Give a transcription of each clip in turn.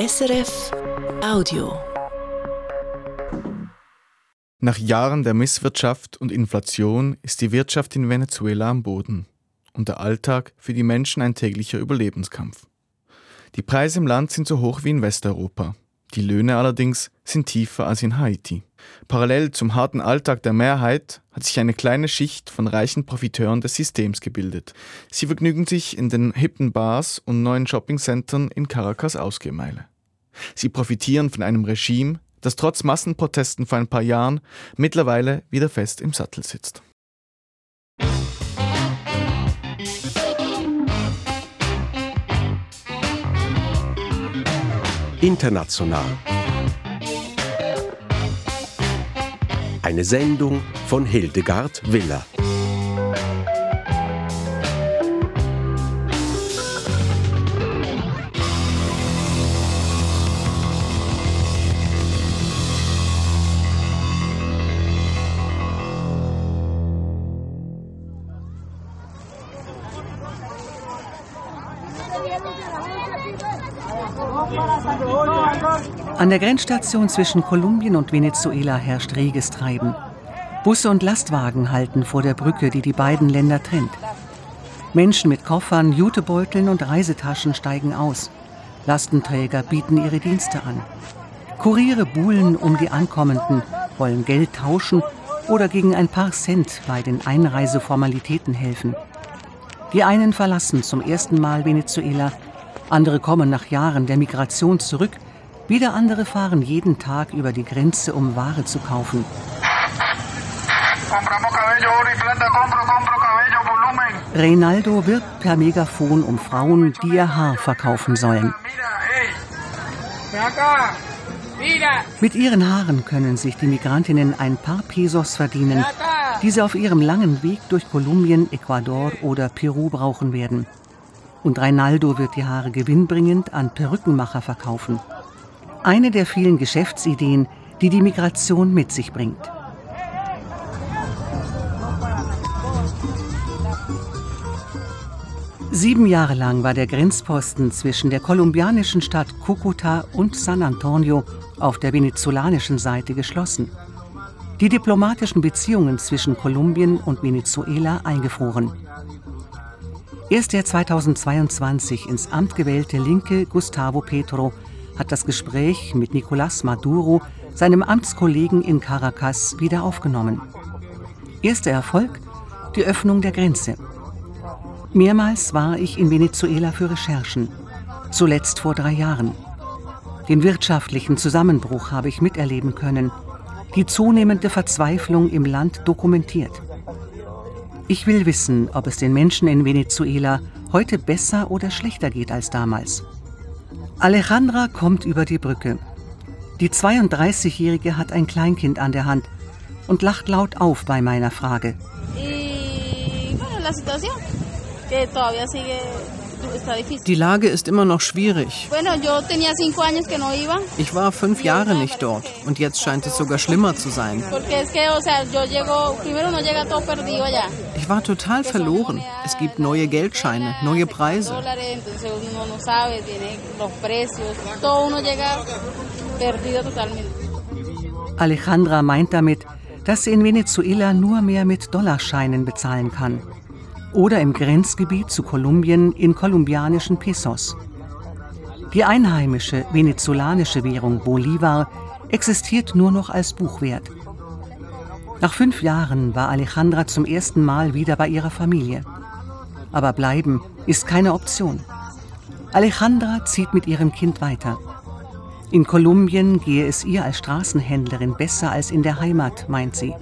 SRF Audio. Nach Jahren der Misswirtschaft und Inflation ist die Wirtschaft in Venezuela am Boden und der Alltag für die Menschen ein täglicher Überlebenskampf. Die Preise im Land sind so hoch wie in Westeuropa. Die Löhne allerdings sind tiefer als in Haiti. Parallel zum harten Alltag der Mehrheit hat sich eine kleine Schicht von reichen Profiteuren des Systems gebildet. Sie vergnügen sich in den hippen Bars und neuen Shoppingcentern in Caracas Ausgehmeile. Sie profitieren von einem Regime, das trotz Massenprotesten vor ein paar Jahren mittlerweile wieder fest im Sattel sitzt. International. Eine Sendung von Hildegard Willer. An der Grenzstation zwischen Kolumbien und Venezuela herrscht reges Treiben. Busse und Lastwagen halten vor der Brücke, die die beiden Länder trennt. Menschen mit Koffern, Jutebeuteln und Reisetaschen steigen aus. Lastenträger bieten ihre Dienste an. Kuriere buhlen um die Ankommenden, wollen Geld tauschen oder gegen ein paar Cent bei den Einreiseformalitäten helfen. Die einen verlassen zum ersten Mal Venezuela, andere kommen nach Jahren der Migration zurück wieder andere fahren jeden Tag über die Grenze, um Ware zu kaufen. Reinaldo wirbt per Megafon um Frauen, die ihr Haar verkaufen sollen. Mit ihren Haaren können sich die Migrantinnen ein paar Pesos verdienen, die sie auf ihrem langen Weg durch Kolumbien, Ecuador oder Peru brauchen werden. Und Reinaldo wird die Haare gewinnbringend an Perückenmacher verkaufen. Eine der vielen Geschäftsideen, die die Migration mit sich bringt. Sieben Jahre lang war der Grenzposten zwischen der kolumbianischen Stadt Cúcuta und San Antonio auf der venezolanischen Seite geschlossen. Die diplomatischen Beziehungen zwischen Kolumbien und Venezuela eingefroren. Erst der 2022 ins Amt gewählte Linke Gustavo Petro hat das Gespräch mit Nicolás Maduro, seinem Amtskollegen in Caracas, wieder aufgenommen. Erster Erfolg? Die Öffnung der Grenze. Mehrmals war ich in Venezuela für Recherchen, zuletzt vor drei Jahren. Den wirtschaftlichen Zusammenbruch habe ich miterleben können, die zunehmende Verzweiflung im Land dokumentiert. Ich will wissen, ob es den Menschen in Venezuela heute besser oder schlechter geht als damals. Alejandra kommt über die Brücke. Die 32-Jährige hat ein Kleinkind an der Hand und lacht laut auf bei meiner Frage. Die Lage ist immer noch schwierig. Ich war fünf Jahre nicht dort und jetzt scheint es sogar schlimmer zu sein. Ich war total verloren. Es gibt neue Geldscheine, neue Preise. Alejandra meint damit, dass sie in Venezuela nur mehr mit Dollarscheinen bezahlen kann oder im Grenzgebiet zu Kolumbien in kolumbianischen Pesos. Die einheimische venezolanische Währung Bolivar existiert nur noch als Buchwert. Nach fünf Jahren war Alejandra zum ersten Mal wieder bei ihrer Familie. Aber bleiben ist keine Option. Alejandra zieht mit ihrem Kind weiter. In Kolumbien gehe es ihr als Straßenhändlerin besser als in der Heimat, meint sie.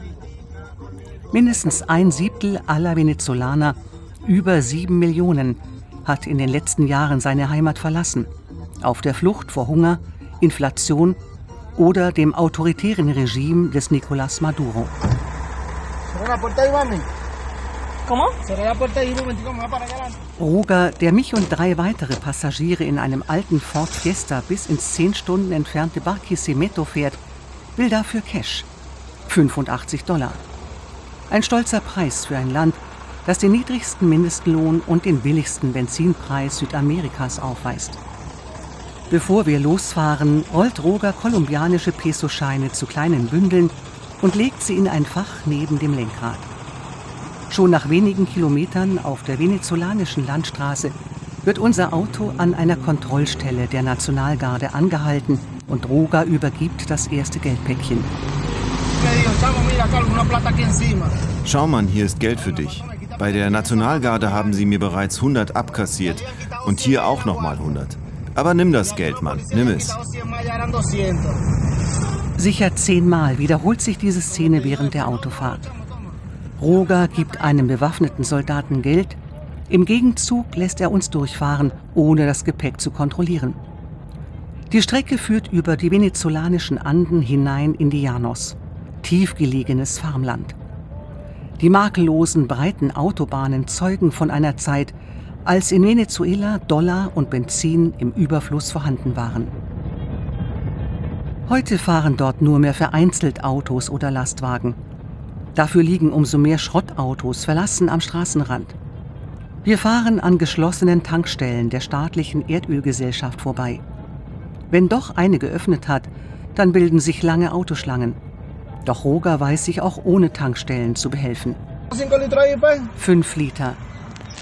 Mindestens ein Siebtel aller Venezolaner, über sieben Millionen, hat in den letzten Jahren seine Heimat verlassen. Auf der Flucht vor Hunger, Inflation oder dem autoritären Regime des Nicolás Maduro. Roger, der mich und drei weitere Passagiere in einem alten Ford Fiesta bis ins zehn Stunden entfernte Barquisimeto fährt, will dafür Cash. 85 Dollar. Ein stolzer Preis für ein Land, das den niedrigsten Mindestlohn und den billigsten Benzinpreis Südamerikas aufweist. Bevor wir losfahren, rollt Roger kolumbianische Pesoscheine zu kleinen Bündeln und legt sie in ein Fach neben dem Lenkrad. Schon nach wenigen Kilometern auf der venezolanischen Landstraße wird unser Auto an einer Kontrollstelle der Nationalgarde angehalten und Roger übergibt das erste Geldpäckchen. Schau mal, hier ist Geld für dich. Bei der Nationalgarde haben sie mir bereits 100 abkassiert und hier auch nochmal 100. Aber nimm das Geld, Mann, nimm es. Sicher zehnmal wiederholt sich diese Szene während der Autofahrt. Roger gibt einem bewaffneten Soldaten Geld, im Gegenzug lässt er uns durchfahren, ohne das Gepäck zu kontrollieren. Die Strecke führt über die venezolanischen Anden hinein in die Llanos, tiefgelegenes Farmland. Die makellosen, breiten Autobahnen zeugen von einer Zeit, als in Venezuela Dollar und Benzin im Überfluss vorhanden waren. Heute fahren dort nur mehr vereinzelt Autos oder Lastwagen. Dafür liegen umso mehr Schrottautos verlassen am Straßenrand. Wir fahren an geschlossenen Tankstellen der staatlichen Erdölgesellschaft vorbei. Wenn doch eine geöffnet hat, dann bilden sich lange Autoschlangen. Doch Roger weiß sich auch ohne Tankstellen zu behelfen. Fünf Liter.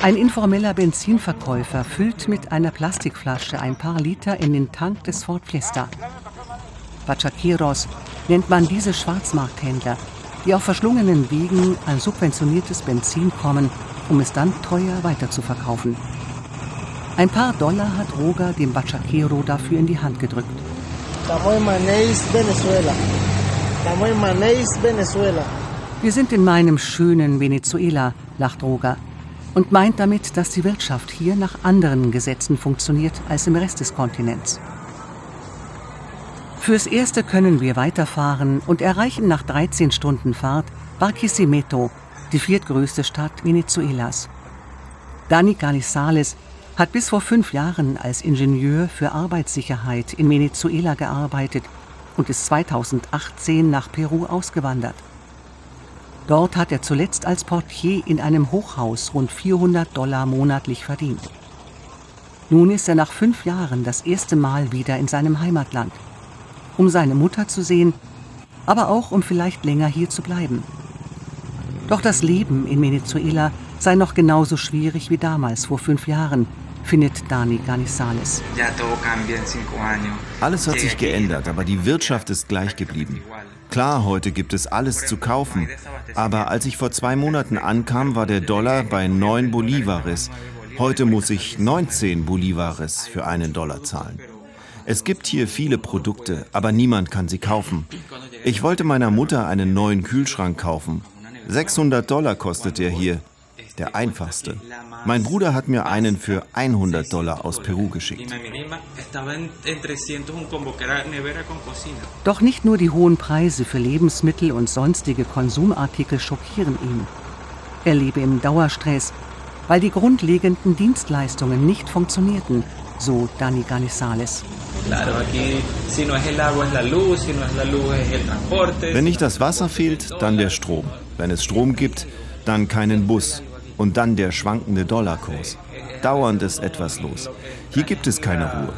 Ein informeller Benzinverkäufer füllt mit einer Plastikflasche ein paar Liter in den Tank des Ford Fiesta. Bachaqueros nennt man diese Schwarzmarkthändler, die auf verschlungenen Wegen an subventioniertes Benzin kommen, um es dann teuer weiterzuverkaufen. Ein paar Dollar hat Roger dem Bachaquero dafür in die Hand gedrückt. Wir sind in meinem schönen Venezuela, lacht Roger und meint damit, dass die Wirtschaft hier nach anderen Gesetzen funktioniert als im Rest des Kontinents. Fürs Erste können wir weiterfahren und erreichen nach 13 Stunden Fahrt Barquisimeto, die viertgrößte Stadt Venezuelas. Dani Canizales hat bis vor fünf Jahren als Ingenieur für Arbeitssicherheit in Venezuela gearbeitet und ist 2018 nach Peru ausgewandert. Dort hat er zuletzt als Portier in einem Hochhaus rund 400 Dollar monatlich verdient. Nun ist er nach fünf Jahren das erste Mal wieder in seinem Heimatland, um seine Mutter zu sehen, aber auch um vielleicht länger hier zu bleiben. Doch das Leben in Venezuela sei noch genauso schwierig wie damals vor fünf Jahren, findet Dani Ganizales. Alles hat sich geändert, aber die Wirtschaft ist gleich geblieben. Klar, heute gibt es alles zu kaufen, aber als ich vor zwei Monaten ankam, war der Dollar bei 9 Bolivares. Heute muss ich 19 Bolivares für einen Dollar zahlen. Es gibt hier viele Produkte, aber niemand kann sie kaufen. Ich wollte meiner Mutter einen neuen Kühlschrank kaufen. 600 Dollar kostet er hier der einfachste. Mein Bruder hat mir einen für 100 Dollar aus Peru geschickt. Doch nicht nur die hohen Preise für Lebensmittel und sonstige Konsumartikel schockieren ihn. Er lebe im Dauerstress, weil die grundlegenden Dienstleistungen nicht funktionierten, so Dani Ganizales. Wenn nicht das Wasser fehlt, dann der Strom. Wenn es Strom gibt, dann keinen Bus, und dann der schwankende Dollarkurs. Dauernd ist etwas los. Hier gibt es keine Ruhe.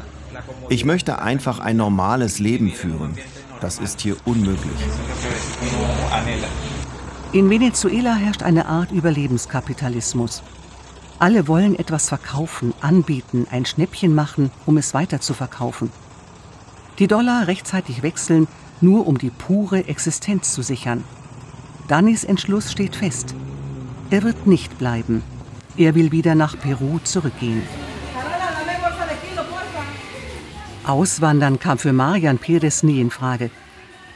Ich möchte einfach ein normales Leben führen. Das ist hier unmöglich. In Venezuela herrscht eine Art Überlebenskapitalismus. Alle wollen etwas verkaufen, anbieten, ein Schnäppchen machen, um es weiter zu verkaufen. Die Dollar rechtzeitig wechseln, nur um die pure Existenz zu sichern. Danis Entschluss steht fest. Er wird nicht bleiben. Er will wieder nach Peru zurückgehen. Auswandern kam für Marian Perez nie in Frage.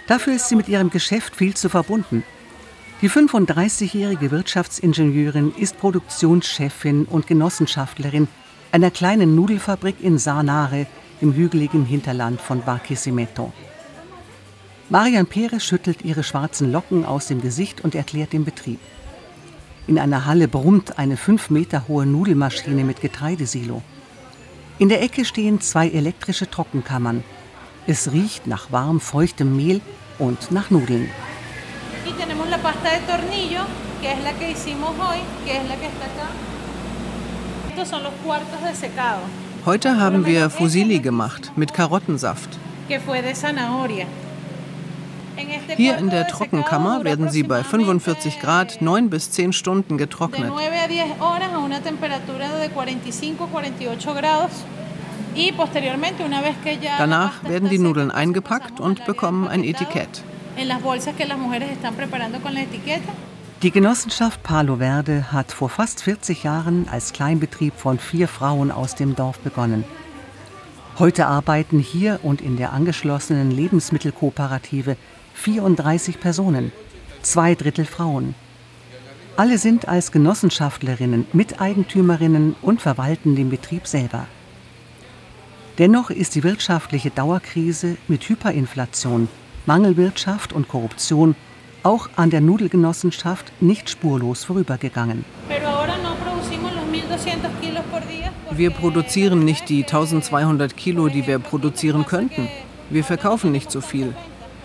Dafür ist sie mit ihrem Geschäft viel zu verbunden. Die 35-jährige Wirtschaftsingenieurin ist Produktionschefin und Genossenschaftlerin einer kleinen Nudelfabrik in Sanare im hügeligen Hinterland von Barquisimeto. Marian Perez schüttelt ihre schwarzen Locken aus dem Gesicht und erklärt den Betrieb. In einer Halle brummt eine fünf Meter hohe Nudelmaschine mit Getreidesilo. In der Ecke stehen zwei elektrische Trockenkammern. Es riecht nach warm, feuchtem Mehl und nach Nudeln. Heute haben wir Fusilli gemacht mit Karottensaft. Hier in der Trockenkammer werden sie bei 45 Grad 9 bis 10 Stunden getrocknet. Danach werden die Nudeln eingepackt und bekommen ein Etikett. Die Genossenschaft Palo Verde hat vor fast 40 Jahren als Kleinbetrieb von vier Frauen aus dem Dorf begonnen. Heute arbeiten hier und in der angeschlossenen Lebensmittelkooperative 34 Personen, zwei Drittel Frauen. Alle sind als Genossenschaftlerinnen, Miteigentümerinnen und verwalten den Betrieb selber. Dennoch ist die wirtschaftliche Dauerkrise mit Hyperinflation, Mangelwirtschaft und Korruption auch an der Nudelgenossenschaft nicht spurlos vorübergegangen. Wir produzieren nicht die 1200 Kilo, die wir produzieren könnten. Wir verkaufen nicht so viel.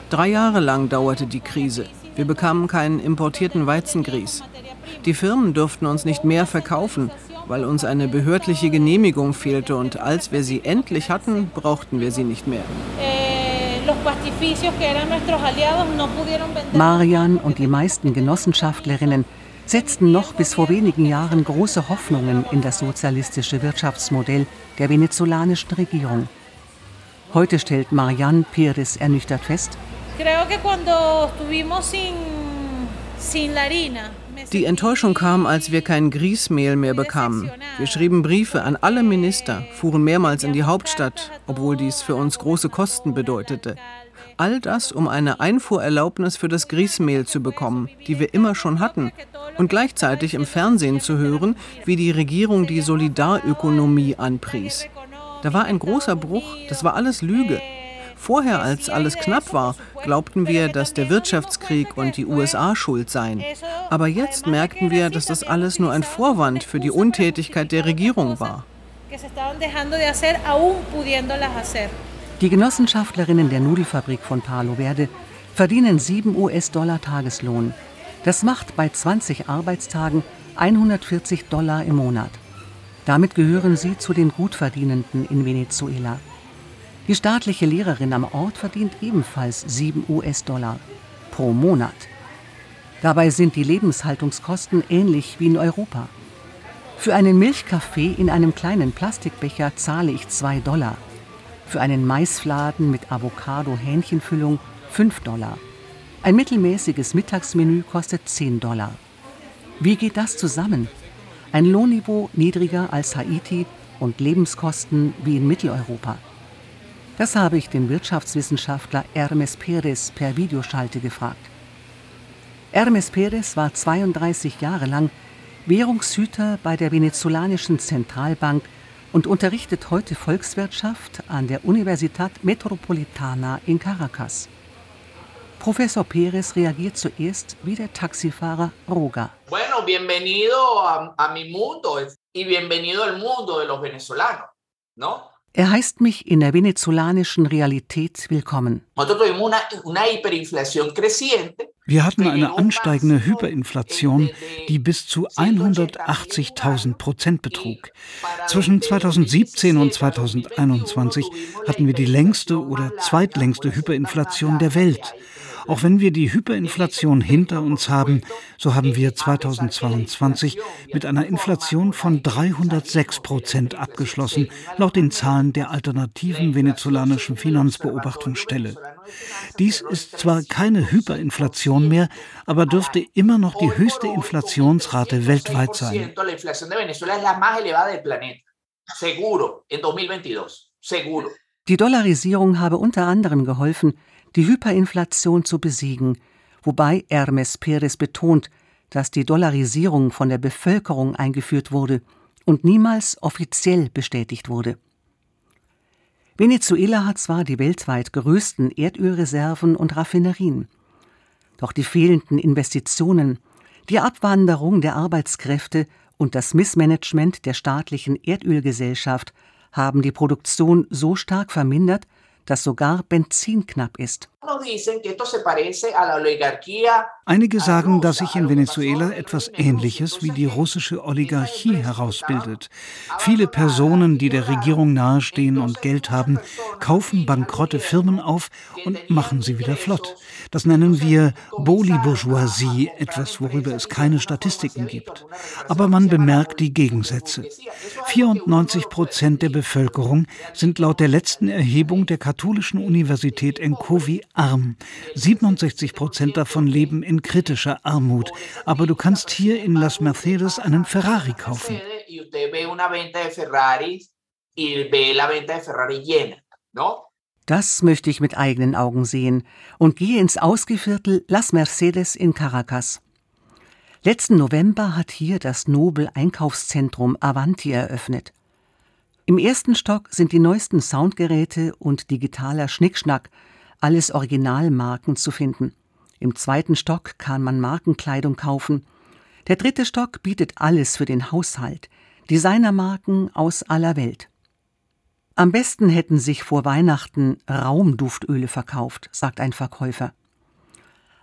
Drei Jahre lang dauerte die Krise. Wir bekamen keinen importierten Weizengrieß. Die Firmen durften uns nicht mehr verkaufen, weil uns eine behördliche Genehmigung fehlte und als wir sie endlich hatten, brauchten wir sie nicht mehr. Marian und die meisten Genossenschaftlerinnen setzten noch bis vor wenigen Jahren große Hoffnungen in das sozialistische Wirtschaftsmodell der venezolanischen Regierung. Heute stellt Marianne Pérez ernüchtert fest, die Enttäuschung kam, als wir kein Grießmehl mehr bekamen. Wir schrieben Briefe an alle Minister, fuhren mehrmals in die Hauptstadt, obwohl dies für uns große Kosten bedeutete. All das, um eine Einfuhrerlaubnis für das Grießmehl zu bekommen, die wir immer schon hatten, und gleichzeitig im Fernsehen zu hören, wie die Regierung die Solidarökonomie anpries. Da war ein großer Bruch, das war alles Lüge. Vorher, als alles knapp war, glaubten wir, dass der Wirtschaftskrieg und die USA schuld seien. Aber jetzt merkten wir, dass das alles nur ein Vorwand für die Untätigkeit der Regierung war. Die Genossenschaftlerinnen der Nudelfabrik von Palo Verde verdienen 7 US-Dollar Tageslohn. Das macht bei 20 Arbeitstagen 140 Dollar im Monat. Damit gehören sie zu den Gutverdienenden in Venezuela. Die staatliche Lehrerin am Ort verdient ebenfalls 7 US-Dollar pro Monat. Dabei sind die Lebenshaltungskosten ähnlich wie in Europa. Für einen Milchkaffee in einem kleinen Plastikbecher zahle ich 2 Dollar. Für einen Maisfladen mit Avocado-Hähnchenfüllung 5 Dollar. Ein mittelmäßiges Mittagsmenü kostet 10 Dollar. Wie geht das zusammen? Ein Lohnniveau niedriger als Haiti und Lebenskosten wie in Mitteleuropa. Das habe ich den Wirtschaftswissenschaftler Hermes Perez per Videoschalte gefragt. Hermes Perez war 32 Jahre lang Währungshüter bei der venezolanischen Zentralbank und unterrichtet heute Volkswirtschaft an der Universitat Metropolitana in Caracas. Professor Perez reagiert zuerst wie der Taxifahrer Roga. Bueno, bienvenido a, a mi mundo y bienvenido al mundo de los venezolanos, ¿no? Er heißt mich in der venezolanischen Realität willkommen. Wir hatten eine ansteigende Hyperinflation, die bis zu 180.000 Prozent betrug. Zwischen 2017 und 2021 hatten wir die längste oder zweitlängste Hyperinflation der Welt. Auch wenn wir die Hyperinflation hinter uns haben, so haben wir 2022 mit einer Inflation von 306 Prozent abgeschlossen, laut den Zahlen der alternativen venezolanischen Finanzbeobachtungsstelle. Dies ist zwar keine Hyperinflation mehr, aber dürfte immer noch die höchste Inflationsrate weltweit sein. Die Dollarisierung habe unter anderem geholfen, die Hyperinflation zu besiegen, wobei Hermes Perez betont, dass die Dollarisierung von der Bevölkerung eingeführt wurde und niemals offiziell bestätigt wurde. Venezuela hat zwar die weltweit größten Erdölreserven und Raffinerien, doch die fehlenden Investitionen, die Abwanderung der Arbeitskräfte und das Missmanagement der staatlichen Erdölgesellschaft haben die Produktion so stark vermindert, dass sogar Benzin knapp ist. Einige sagen, dass sich in Venezuela etwas Ähnliches wie die russische Oligarchie herausbildet. Viele Personen, die der Regierung nahestehen und Geld haben, kaufen bankrotte Firmen auf und machen sie wieder flott. Das nennen wir Boli-Bourgeoisie, etwas, worüber es keine Statistiken gibt. Aber man bemerkt die Gegensätze. 94 Prozent der Bevölkerung sind laut der letzten Erhebung der Katholischen Universität Enkovi arm. 67 Prozent davon leben in kritischer Armut. Aber du kannst hier in Las Mercedes einen Ferrari kaufen. Das möchte ich mit eigenen Augen sehen und gehe ins Ausgeviertel Las Mercedes in Caracas. Letzten November hat hier das Nobel-Einkaufszentrum Avanti eröffnet. Im ersten Stock sind die neuesten Soundgeräte und digitaler Schnickschnack, alles Originalmarken zu finden. Im zweiten Stock kann man Markenkleidung kaufen. Der dritte Stock bietet alles für den Haushalt, Designermarken aus aller Welt. Am besten hätten sich vor Weihnachten Raumduftöle verkauft, sagt ein Verkäufer.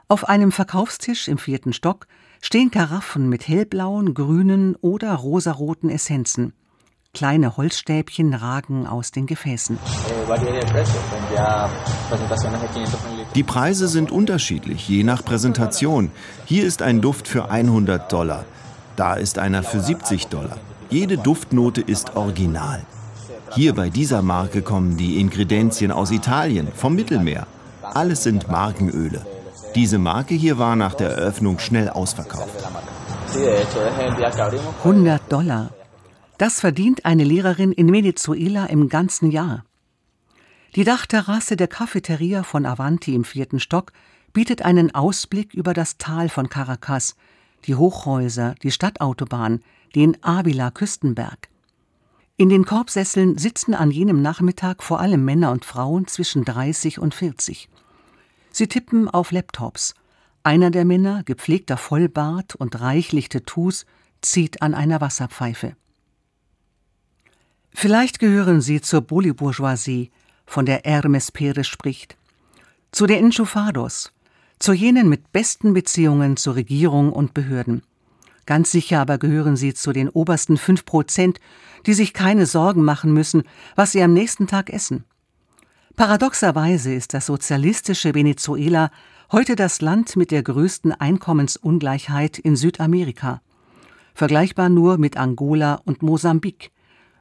Auf einem Verkaufstisch im vierten Stock stehen Karaffen mit hellblauen, grünen oder rosaroten Essenzen. Kleine Holzstäbchen ragen aus den Gefäßen. Die Preise sind unterschiedlich, je nach Präsentation. Hier ist ein Duft für 100 Dollar. Da ist einer für 70 Dollar. Jede Duftnote ist original. Hier bei dieser Marke kommen die Ingredienzien aus Italien, vom Mittelmeer. Alles sind Markenöle. Diese Marke hier war nach der Eröffnung schnell ausverkauft. 100 Dollar. Das verdient eine Lehrerin in Venezuela im ganzen Jahr. Die Dachterrasse der Cafeteria von Avanti im vierten Stock bietet einen Ausblick über das Tal von Caracas, die Hochhäuser, die Stadtautobahn, den Avila-Küstenberg. In den Korbsesseln sitzen an jenem Nachmittag vor allem Männer und Frauen zwischen 30 und 40. Sie tippen auf Laptops. Einer der Männer, gepflegter Vollbart und reichlich Tattoos, zieht an einer Wasserpfeife. Vielleicht gehören sie zur Bolibourgeoisie, von der Hermes Perez spricht, zu den Enchufados, zu jenen mit besten Beziehungen zur Regierung und Behörden. Ganz sicher aber gehören sie zu den obersten fünf Prozent, die sich keine Sorgen machen müssen, was sie am nächsten Tag essen. Paradoxerweise ist das sozialistische Venezuela heute das Land mit der größten Einkommensungleichheit in Südamerika, vergleichbar nur mit Angola und Mosambik,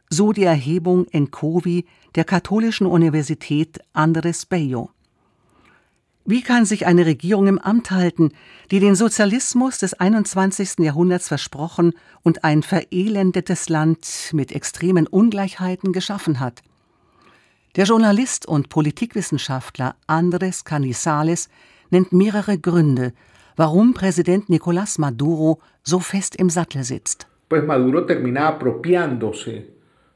so die Erhebung Encovi der katholischen Universität Andres Bello. Wie kann sich eine Regierung im Amt halten, die den Sozialismus des 21. Jahrhunderts versprochen und ein verelendetes Land mit extremen Ungleichheiten geschaffen hat? Der Journalist und Politikwissenschaftler Andres Canizales nennt mehrere Gründe, warum Präsident Nicolás Maduro so fest im Sattel sitzt. Pues Maduro termina apropiándose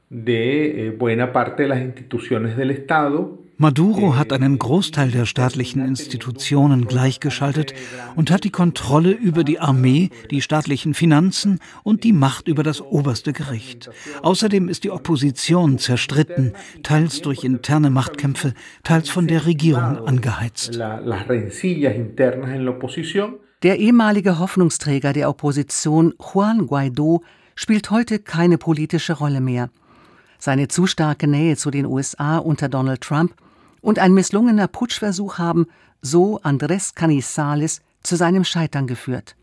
de eh, buena parte de las instituciones del Estado Maduro hat einen Großteil der staatlichen Institutionen gleichgeschaltet und hat die Kontrolle über die Armee, die staatlichen Finanzen und die Macht über das oberste Gericht. Außerdem ist die Opposition zerstritten, teils durch interne Machtkämpfe, teils von der Regierung angeheizt. Der ehemalige Hoffnungsträger der Opposition, Juan Guaido, spielt heute keine politische Rolle mehr. Seine zu starke Nähe zu den USA unter Donald Trump und ein misslungener Putschversuch haben, so Andrés Canizales, zu seinem Scheitern geführt.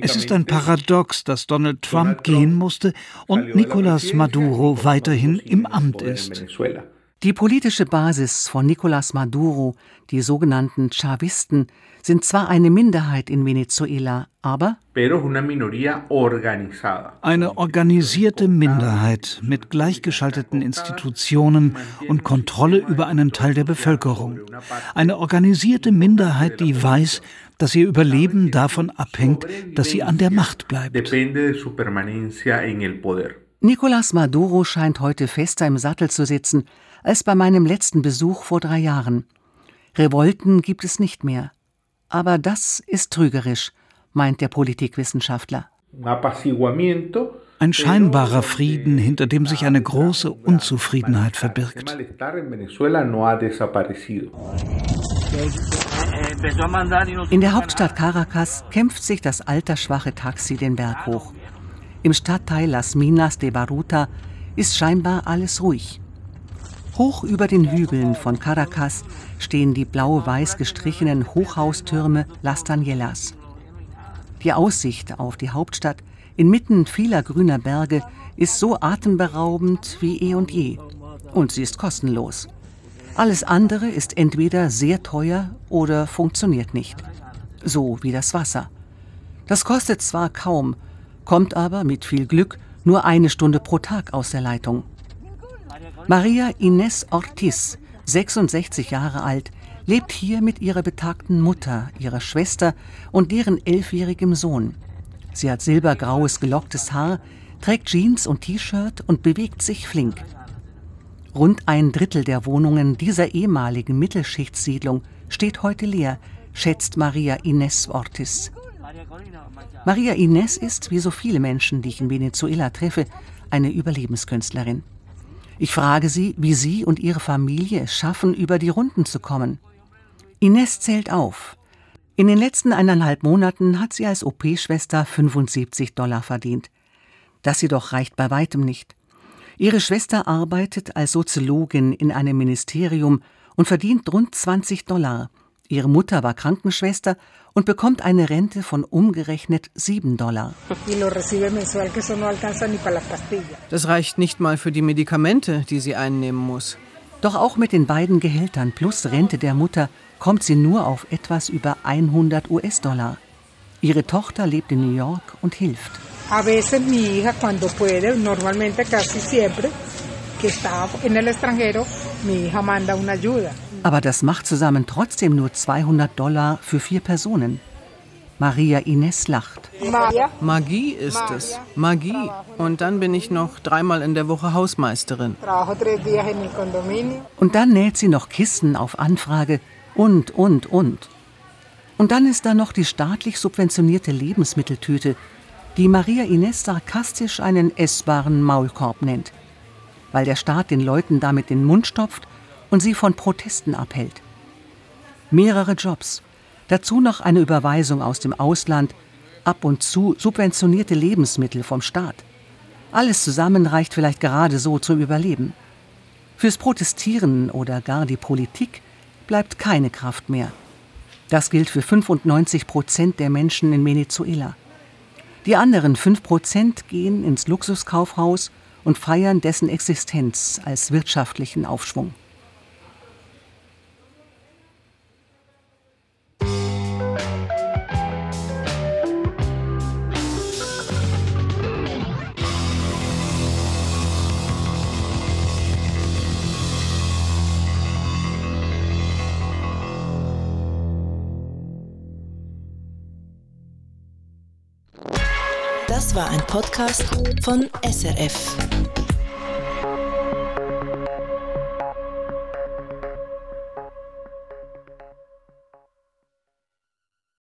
Es ist ein Paradox, dass Donald Trump gehen musste und Nicolás Maduro weiterhin im Amt ist. Die politische Basis von Nicolás Maduro, die sogenannten Chavisten, sind zwar eine Minderheit in Venezuela, aber eine organisierte Minderheit mit gleichgeschalteten Institutionen und Kontrolle über einen Teil der Bevölkerung. Eine organisierte Minderheit, die weiß, dass ihr Überleben davon abhängt, dass sie an der Macht bleibt. Nicolás Maduro scheint heute fester im Sattel zu sitzen als bei meinem letzten Besuch vor drei Jahren. Revolten gibt es nicht mehr. Aber das ist trügerisch, meint der Politikwissenschaftler. Ein scheinbarer Frieden, hinter dem sich eine große Unzufriedenheit verbirgt. In der Hauptstadt Caracas kämpft sich das altersschwache Taxi den Berg hoch. Im Stadtteil Las Minas de Baruta ist scheinbar alles ruhig. Hoch über den Hügeln von Caracas stehen die blau-weiß gestrichenen Hochhaustürme Las Danielas. Die Aussicht auf die Hauptstadt inmitten vieler grüner Berge ist so atemberaubend wie eh und je. Und sie ist kostenlos. Alles andere ist entweder sehr teuer oder funktioniert nicht. So wie das Wasser. Das kostet zwar kaum, kommt aber mit viel Glück nur eine Stunde pro Tag aus der Leitung. Maria Ines Ortiz, 66 Jahre alt, lebt hier mit ihrer betagten Mutter, ihrer Schwester und deren elfjährigem Sohn. Sie hat silbergraues gelocktes Haar, trägt Jeans und T-Shirt und bewegt sich flink. Rund ein Drittel der Wohnungen dieser ehemaligen Mittelschichtssiedlung steht heute leer, schätzt Maria Ines Ortiz. Maria Ines ist, wie so viele Menschen, die ich in Venezuela treffe, eine Überlebenskünstlerin. Ich frage sie, wie sie und ihre Familie es schaffen, über die Runden zu kommen. Ines zählt auf. In den letzten eineinhalb Monaten hat sie als OP-Schwester 75 Dollar verdient. Das jedoch reicht bei weitem nicht. Ihre Schwester arbeitet als Soziologin in einem Ministerium und verdient rund 20 Dollar. Ihre Mutter war Krankenschwester und bekommt eine Rente von umgerechnet 7 Dollar. Das reicht nicht mal für die Medikamente, die sie einnehmen muss. Doch auch mit den beiden Gehältern plus Rente der Mutter kommt sie nur auf etwas über 100 US-Dollar. Ihre Tochter lebt in New York und hilft. Aber das macht zusammen trotzdem nur 200 Dollar für vier Personen. Maria Ines lacht. Magie ist es. Magie. Und dann bin ich noch dreimal in der Woche Hausmeisterin. Und dann näht sie noch Kissen auf Anfrage und, und, und. Und dann ist da noch die staatlich subventionierte Lebensmitteltüte, die Maria Ines sarkastisch einen essbaren Maulkorb nennt, weil der Staat den Leuten damit den Mund stopft und sie von Protesten abhält. Mehrere Jobs, dazu noch eine Überweisung aus dem Ausland, ab und zu subventionierte Lebensmittel vom Staat. Alles zusammen reicht vielleicht gerade so zum Überleben. Fürs Protestieren oder gar die Politik bleibt keine Kraft mehr. Das gilt für 95 Prozent der Menschen in Venezuela. Die anderen 5% gehen ins Luxuskaufhaus und feiern dessen Existenz als wirtschaftlichen Aufschwung. Podcast von SRF.